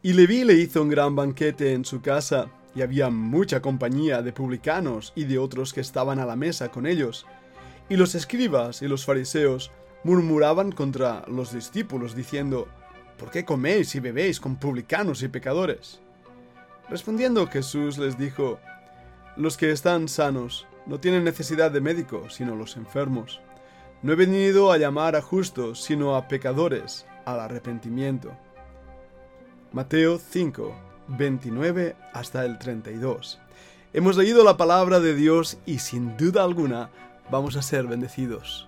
Y Leví le hizo un gran banquete en su casa, y había mucha compañía de publicanos y de otros que estaban a la mesa con ellos. Y los escribas y los fariseos murmuraban contra los discípulos, diciendo, ¿Por qué coméis y bebéis con publicanos y pecadores? Respondiendo Jesús les dijo, Los que están sanos no tienen necesidad de médico, sino los enfermos. No he venido a llamar a justos, sino a pecadores, al arrepentimiento. Mateo 5, 29 hasta el 32. Hemos leído la palabra de Dios y sin duda alguna vamos a ser bendecidos.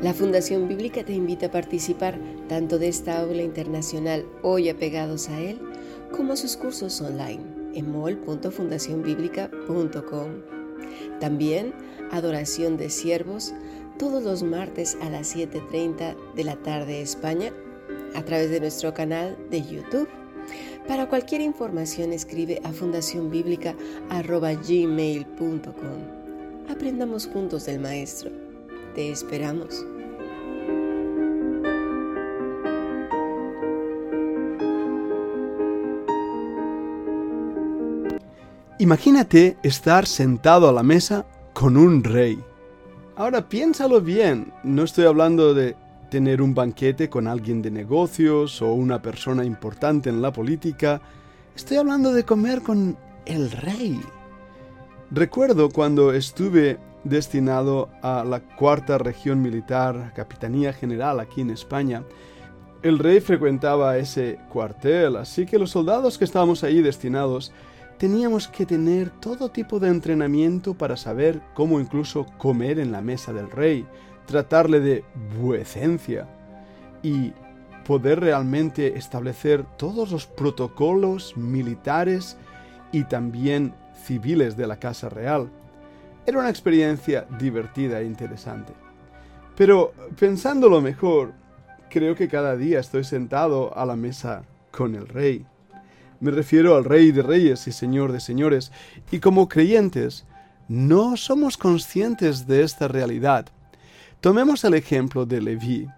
La Fundación Bíblica te invita a participar tanto de esta aula internacional hoy apegados a él, como sus cursos online en mol.fundacionbiblica.com. También adoración de siervos todos los martes a las 7.30 de la tarde España a través de nuestro canal de YouTube. Para cualquier información escribe a fundacionbiblica.gmail.com. Aprendamos juntos del Maestro. Te esperamos. Imagínate estar sentado a la mesa con un rey. Ahora piénsalo bien, no estoy hablando de tener un banquete con alguien de negocios o una persona importante en la política, estoy hablando de comer con el rey. Recuerdo cuando estuve destinado a la cuarta región militar, Capitanía General aquí en España, el rey frecuentaba ese cuartel, así que los soldados que estábamos ahí destinados teníamos que tener todo tipo de entrenamiento para saber cómo incluso comer en la mesa del rey, tratarle de vuecencia y poder realmente establecer todos los protocolos militares y también civiles de la Casa Real. Era una experiencia divertida e interesante. Pero pensándolo mejor, creo que cada día estoy sentado a la mesa con el rey. Me refiero al Rey de Reyes y Señor de Señores. Y como creyentes, no somos conscientes de esta realidad. Tomemos el ejemplo de Leví.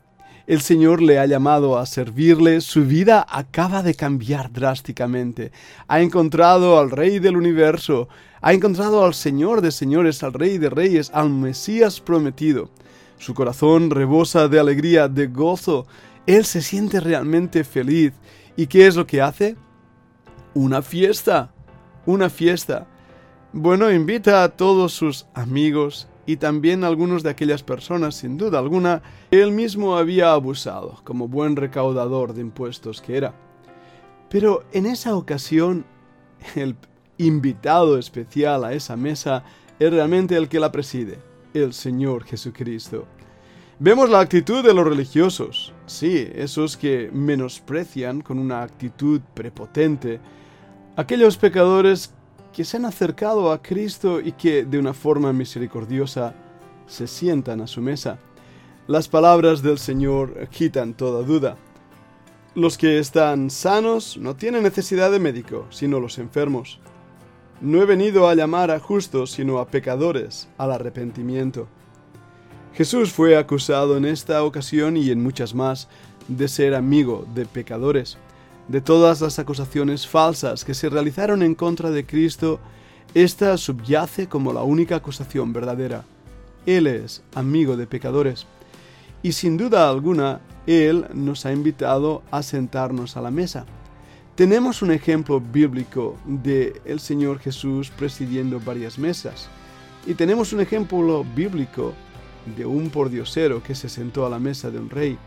El Señor le ha llamado a servirle, su vida acaba de cambiar drásticamente. Ha encontrado al Rey del universo, ha encontrado al Señor de señores, al Rey de reyes, al Mesías prometido. Su corazón rebosa de alegría, de gozo. Él se siente realmente feliz. ¿Y qué es lo que hace? Una fiesta, una fiesta. Bueno, invita a todos sus amigos y también a algunos de aquellas personas, sin duda alguna, que él mismo había abusado, como buen recaudador de impuestos que era. Pero en esa ocasión, el invitado especial a esa mesa es realmente el que la preside, el Señor Jesucristo. Vemos la actitud de los religiosos, sí, esos que menosprecian con una actitud prepotente aquellos pecadores que se han acercado a Cristo y que de una forma misericordiosa se sientan a su mesa. Las palabras del Señor quitan toda duda. Los que están sanos no tienen necesidad de médico, sino los enfermos. No he venido a llamar a justos, sino a pecadores, al arrepentimiento. Jesús fue acusado en esta ocasión y en muchas más de ser amigo de pecadores. De todas las acusaciones falsas que se realizaron en contra de Cristo, esta subyace como la única acusación verdadera. Él es amigo de pecadores. Y sin duda alguna, Él nos ha invitado a sentarnos a la mesa. Tenemos un ejemplo bíblico de el Señor Jesús presidiendo varias mesas. Y tenemos un ejemplo bíblico de un pordiosero que se sentó a la mesa de un rey.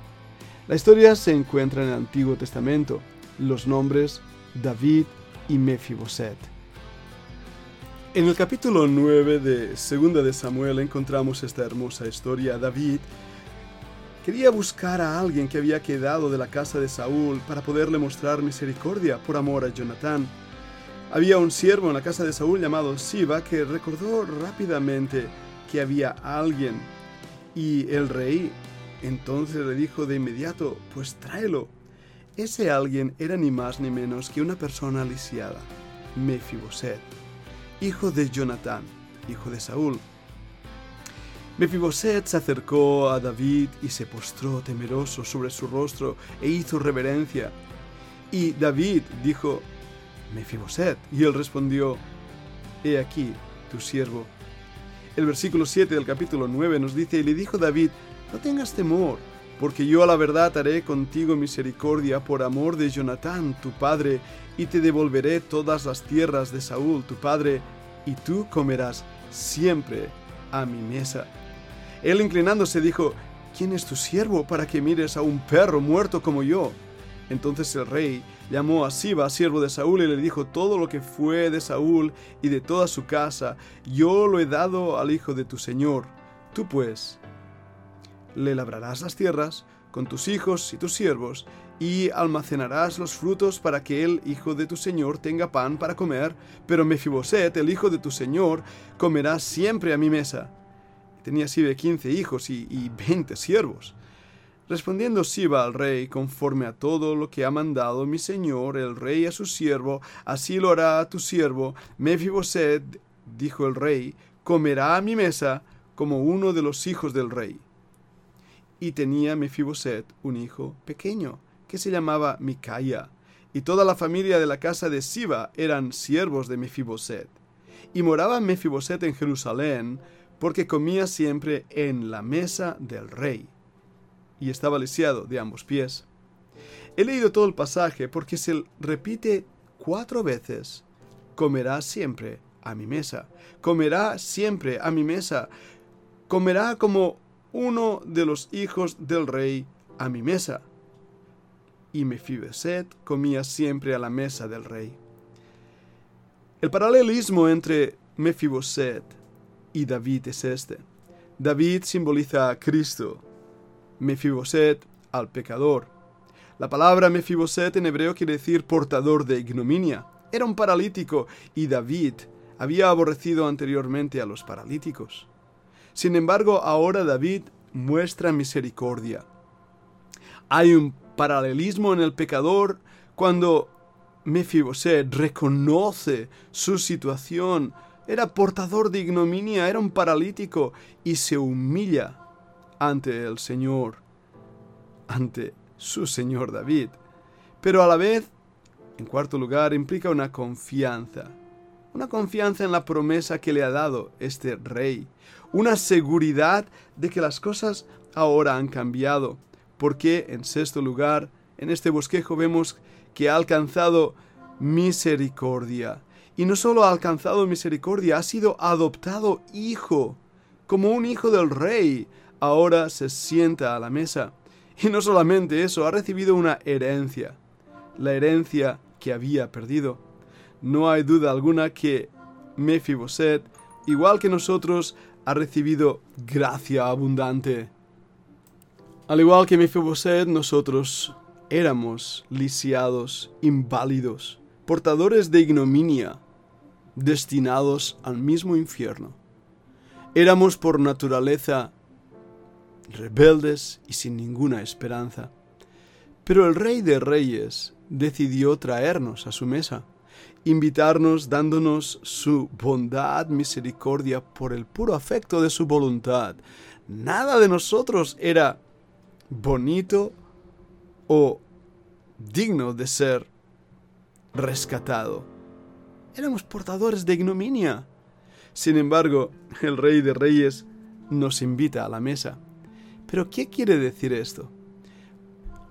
La historia se encuentra en el Antiguo Testamento los nombres David y Mefiboset. En el capítulo 9 de Segunda de Samuel encontramos esta hermosa historia. David quería buscar a alguien que había quedado de la casa de Saúl para poderle mostrar misericordia por amor a Jonatán. Había un siervo en la casa de Saúl llamado Siba que recordó rápidamente que había alguien y el rey entonces le dijo de inmediato, pues tráelo. Ese alguien era ni más ni menos que una persona lisiada, Mefiboset, hijo de Jonatán, hijo de Saúl. Mefiboset se acercó a David y se postró temeroso sobre su rostro e hizo reverencia. Y David dijo, Mefiboset, y él respondió, He aquí tu siervo. El versículo 7 del capítulo 9 nos dice, y le dijo David, No tengas temor, porque yo a la verdad haré contigo misericordia por amor de Jonatán, tu padre, y te devolveré todas las tierras de Saúl, tu padre, y tú comerás siempre a mi mesa. Él inclinándose dijo, ¿quién es tu siervo para que mires a un perro muerto como yo? Entonces el rey llamó a Siba, siervo de Saúl, y le dijo, todo lo que fue de Saúl y de toda su casa, yo lo he dado al hijo de tu señor. Tú pues le labrarás las tierras con tus hijos y tus siervos, y almacenarás los frutos para que el hijo de tu señor tenga pan para comer, pero Mefiboset, el hijo de tu señor, comerá siempre a mi mesa. Tenía Siba quince hijos y, veinte siervos. Respondiendo Siba al rey, conforme a todo lo que ha mandado mi señor, el rey a su siervo, así lo hará a tu siervo. Mefiboset, dijo el rey, comerá a mi mesa como uno de los hijos del rey. Y tenía Mefiboset un hijo pequeño, que se llamaba Micaya, y toda la familia de la casa de Siba eran siervos de Mefiboset. Y moraba Mefiboset en Jerusalén, porque comía siempre en la mesa del rey, y estaba lisiado de ambos pies. He leído todo el pasaje porque se repite cuatro veces. Comerá siempre a mi mesa. Comerá siempre a mi mesa. Comerá como uno de los hijos del rey a mi mesa. Y Mefiboset comía siempre a la mesa del rey. El paralelismo entre Mefiboset y David es este. David simboliza a Cristo, Mefiboset al pecador. La palabra Mefiboset en hebreo quiere decir portador de ignominia. Era un paralítico y David había aborrecido anteriormente a los paralíticos. Sin embargo, ahora David muestra misericordia. Hay un paralelismo en el pecador cuando Mefiboset reconoce su situación era portador de ignominia, era un paralítico y se humilla ante el Señor, ante su Señor David. Pero a la vez, en cuarto lugar, implica una confianza, una confianza en la promesa que le ha dado este rey, una seguridad de que las cosas ahora han cambiado, porque en sexto lugar, en este bosquejo vemos que ha alcanzado misericordia y no solo ha alcanzado misericordia, ha sido adoptado hijo, como un hijo del rey. Ahora se sienta a la mesa. Y no solamente eso, ha recibido una herencia, la herencia que había perdido. No hay duda alguna que Mefiboset, igual que nosotros, ha recibido gracia abundante. Al igual que Mefiboset, nosotros éramos lisiados, inválidos, portadores de ignominia, destinados al mismo infierno. Éramos por naturaleza rebeldes y sin ninguna esperanza. Pero el Rey de Reyes decidió traernos a su mesa, invitarnos dándonos su bondad, misericordia por el puro afecto de su voluntad. Nada de nosotros era bonito o digno de ser rescatado éramos portadores de ignominia. Sin embargo, el Rey de Reyes nos invita a la mesa. Pero ¿qué quiere decir esto?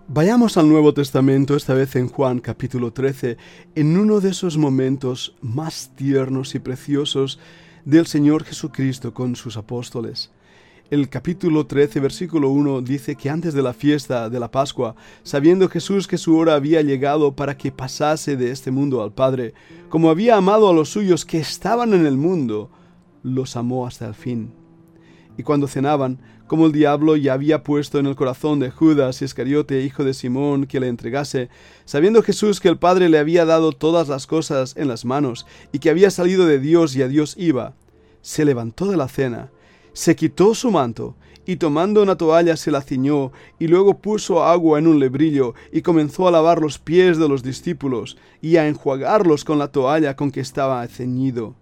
Vayamos al Nuevo Testamento, esta vez en Juan capítulo 13, en uno de esos momentos más tiernos y preciosos del Señor Jesucristo con sus apóstoles. El capítulo 13, versículo 1 dice que antes de la fiesta de la Pascua, sabiendo Jesús que su hora había llegado para que pasase de este mundo al Padre, como había amado a los suyos que estaban en el mundo, los amó hasta el fin. Y cuando cenaban, como el diablo ya había puesto en el corazón de Judas Iscariote, hijo de Simón, que le entregase, sabiendo Jesús que el Padre le había dado todas las cosas en las manos, y que había salido de Dios y a Dios iba, se levantó de la cena, se quitó su manto, y tomando una toalla se la ciñó, y luego puso agua en un lebrillo, y comenzó a lavar los pies de los discípulos, y a enjuagarlos con la toalla con que estaba ceñido.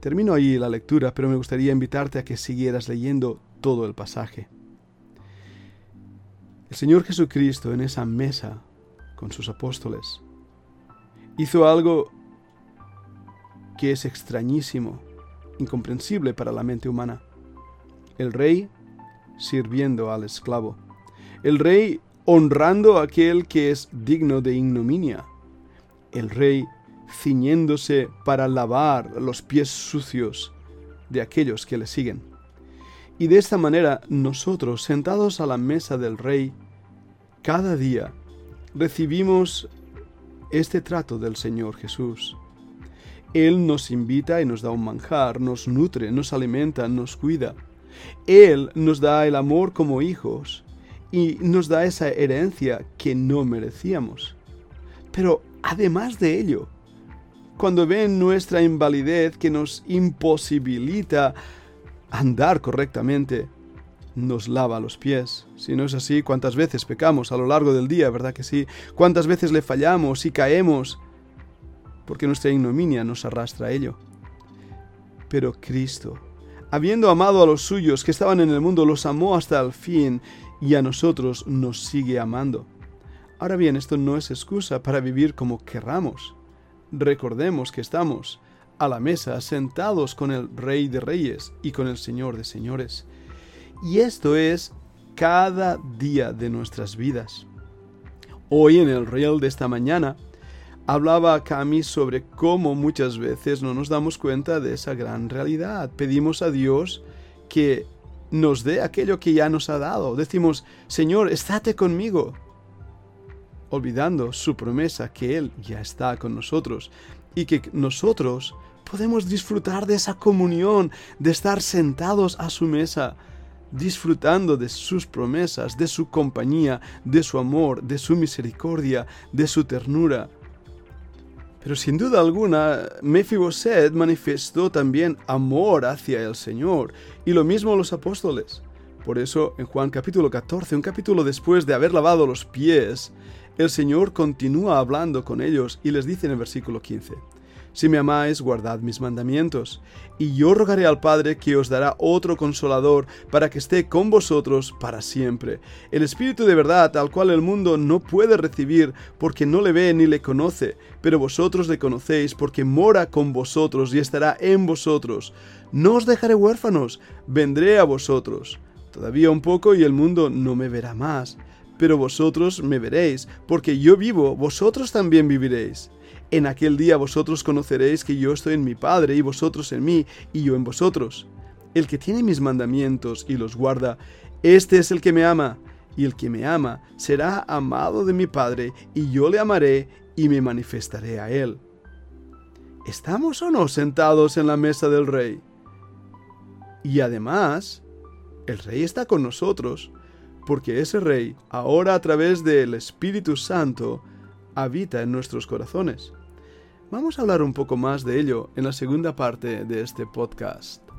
Termino ahí la lectura, pero me gustaría invitarte a que siguieras leyendo todo el pasaje. El Señor Jesucristo en esa mesa con sus apóstoles hizo algo que es extrañísimo, incomprensible para la mente humana. El rey sirviendo al esclavo. El rey honrando a aquel que es digno de ignominia. El rey ciñéndose para lavar los pies sucios de aquellos que le siguen. Y de esta manera nosotros, sentados a la mesa del Rey, cada día recibimos este trato del Señor Jesús. Él nos invita y nos da un manjar, nos nutre, nos alimenta, nos cuida. Él nos da el amor como hijos y nos da esa herencia que no merecíamos. Pero además de ello, cuando ven nuestra invalidez que nos imposibilita andar correctamente, nos lava los pies. Si no es así, ¿cuántas veces pecamos a lo largo del día, verdad que sí? ¿Cuántas veces le fallamos y caemos? Porque nuestra ignominia nos arrastra a ello. Pero Cristo, habiendo amado a los suyos que estaban en el mundo, los amó hasta el fin y a nosotros nos sigue amando. Ahora bien, esto no es excusa para vivir como querramos. Recordemos que estamos a la mesa sentados con el Rey de Reyes y con el Señor de Señores. Y esto es cada día de nuestras vidas. Hoy en el reel de esta mañana hablaba Cami sobre cómo muchas veces no nos damos cuenta de esa gran realidad. Pedimos a Dios que nos dé aquello que ya nos ha dado. Decimos, Señor, estate conmigo olvidando su promesa que Él ya está con nosotros y que nosotros podemos disfrutar de esa comunión, de estar sentados a su mesa, disfrutando de sus promesas, de su compañía, de su amor, de su misericordia, de su ternura. Pero sin duda alguna, Mefiboset manifestó también amor hacia el Señor, y lo mismo los apóstoles. Por eso, en Juan capítulo 14, un capítulo después de haber lavado los pies, el Señor continúa hablando con ellos y les dice en el versículo 15, Si me amáis, guardad mis mandamientos, y yo rogaré al Padre que os dará otro consolador para que esté con vosotros para siempre, el Espíritu de verdad al cual el mundo no puede recibir porque no le ve ni le conoce, pero vosotros le conocéis porque mora con vosotros y estará en vosotros. No os dejaré huérfanos, vendré a vosotros. Todavía un poco y el mundo no me verá más pero vosotros me veréis, porque yo vivo, vosotros también viviréis. En aquel día vosotros conoceréis que yo estoy en mi Padre, y vosotros en mí, y yo en vosotros. El que tiene mis mandamientos y los guarda, este es el que me ama, y el que me ama será amado de mi Padre, y yo le amaré y me manifestaré a él. ¿Estamos o no sentados en la mesa del Rey? Y además, el Rey está con nosotros porque ese Rey, ahora a través del Espíritu Santo, habita en nuestros corazones. Vamos a hablar un poco más de ello en la segunda parte de este podcast.